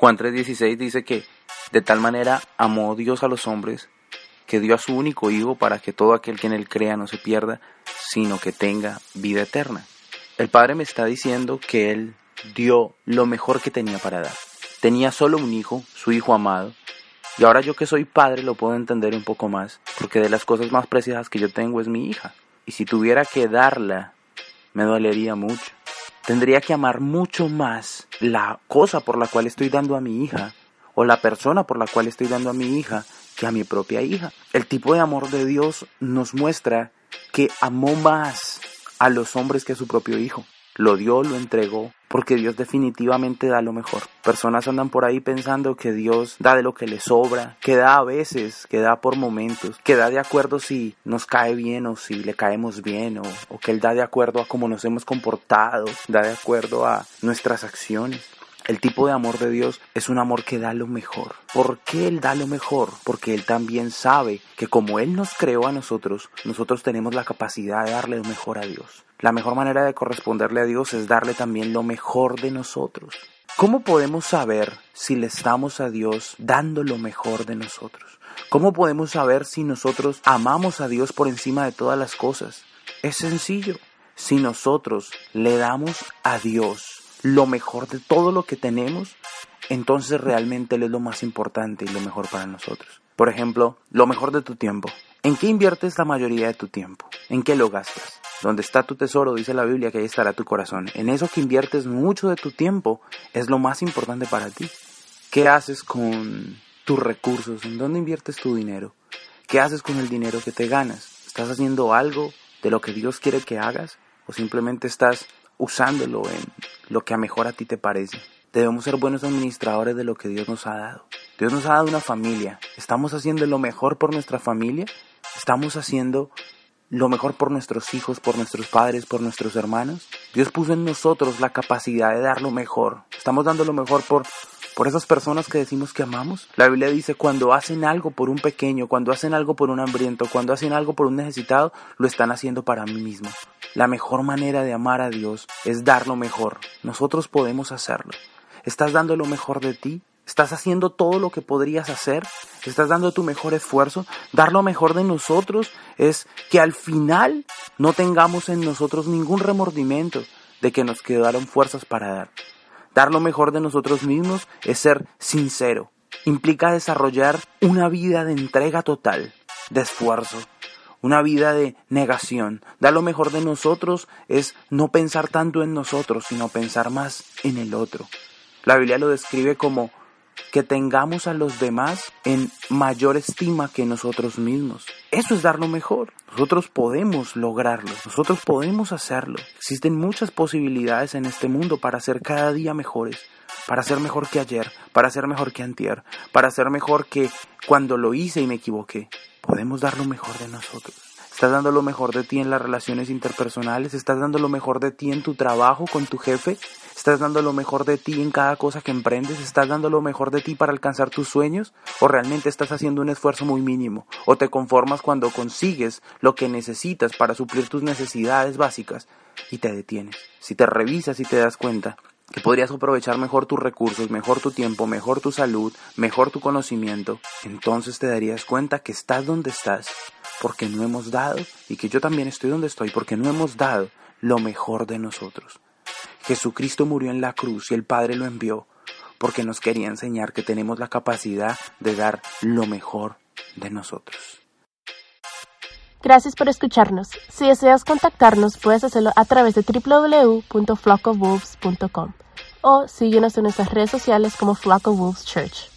Juan 3:16 dice que de tal manera amó Dios a los hombres que dio a su único Hijo para que todo aquel que en él crea no se pierda, sino que tenga vida eterna. El Padre me está diciendo que Él dio lo mejor que tenía para dar. Tenía solo un hijo, su hijo amado, y ahora yo que soy padre lo puedo entender un poco más, porque de las cosas más preciadas que yo tengo es mi hija. Y si tuviera que darla, me dolería mucho. Tendría que amar mucho más la cosa por la cual estoy dando a mi hija, o la persona por la cual estoy dando a mi hija, que a mi propia hija. El tipo de amor de Dios nos muestra que amó más a los hombres que a su propio hijo. Lo dio, lo entregó, porque Dios definitivamente da lo mejor. Personas andan por ahí pensando que Dios da de lo que le sobra, que da a veces, que da por momentos, que da de acuerdo si nos cae bien o si le caemos bien, o, o que Él da de acuerdo a cómo nos hemos comportado, da de acuerdo a nuestras acciones. El tipo de amor de Dios es un amor que da lo mejor. ¿Por qué Él da lo mejor? Porque Él también sabe que como Él nos creó a nosotros, nosotros tenemos la capacidad de darle lo mejor a Dios. La mejor manera de corresponderle a Dios es darle también lo mejor de nosotros. ¿Cómo podemos saber si le estamos a Dios dando lo mejor de nosotros? ¿Cómo podemos saber si nosotros amamos a Dios por encima de todas las cosas? Es sencillo. Si nosotros le damos a Dios lo mejor de todo lo que tenemos, entonces realmente Él es lo más importante y lo mejor para nosotros. Por ejemplo, lo mejor de tu tiempo. ¿En qué inviertes la mayoría de tu tiempo? ¿En qué lo gastas? Donde está tu tesoro, dice la Biblia, que ahí estará tu corazón. En eso que inviertes mucho de tu tiempo es lo más importante para ti. ¿Qué haces con tus recursos? ¿En dónde inviertes tu dinero? ¿Qué haces con el dinero que te ganas? ¿Estás haciendo algo de lo que Dios quiere que hagas? ¿O simplemente estás usándolo en lo que a mejor a ti te parece? Debemos ser buenos administradores de lo que Dios nos ha dado. Dios nos ha dado una familia. ¿Estamos haciendo lo mejor por nuestra familia? ¿Estamos haciendo lo mejor por nuestros hijos, por nuestros padres, por nuestros hermanos. Dios puso en nosotros la capacidad de dar lo mejor. Estamos dando lo mejor por, por esas personas que decimos que amamos. La Biblia dice, cuando hacen algo por un pequeño, cuando hacen algo por un hambriento, cuando hacen algo por un necesitado, lo están haciendo para mí mismo. La mejor manera de amar a Dios es dar lo mejor. Nosotros podemos hacerlo. ¿Estás dando lo mejor de ti? ¿Estás haciendo todo lo que podrías hacer? ¿Estás dando tu mejor esfuerzo? Dar lo mejor de nosotros es que al final no tengamos en nosotros ningún remordimiento de que nos quedaron fuerzas para dar. Dar lo mejor de nosotros mismos es ser sincero. Implica desarrollar una vida de entrega total, de esfuerzo, una vida de negación. Dar lo mejor de nosotros es no pensar tanto en nosotros, sino pensar más en el otro. La Biblia lo describe como que tengamos a los demás en mayor estima que nosotros mismos. Eso es dar lo mejor. Nosotros podemos lograrlo, nosotros podemos hacerlo. Existen muchas posibilidades en este mundo para ser cada día mejores, para ser mejor que ayer, para ser mejor que antier, para ser mejor que cuando lo hice y me equivoqué. Podemos dar lo mejor de nosotros. Estás dando lo mejor de ti en las relaciones interpersonales, estás dando lo mejor de ti en tu trabajo con tu jefe, ¿Estás dando lo mejor de ti en cada cosa que emprendes? ¿Estás dando lo mejor de ti para alcanzar tus sueños? ¿O realmente estás haciendo un esfuerzo muy mínimo? ¿O te conformas cuando consigues lo que necesitas para suplir tus necesidades básicas y te detienes? Si te revisas y te das cuenta que podrías aprovechar mejor tus recursos, mejor tu tiempo, mejor tu salud, mejor tu conocimiento, entonces te darías cuenta que estás donde estás porque no hemos dado y que yo también estoy donde estoy porque no hemos dado lo mejor de nosotros. Jesucristo murió en la cruz y el Padre lo envió porque nos quería enseñar que tenemos la capacidad de dar lo mejor de nosotros. Gracias por escucharnos. Si deseas contactarnos, puedes hacerlo a través de www.flockofwolves.com o síguenos en nuestras redes sociales como Flock of Wolves Church.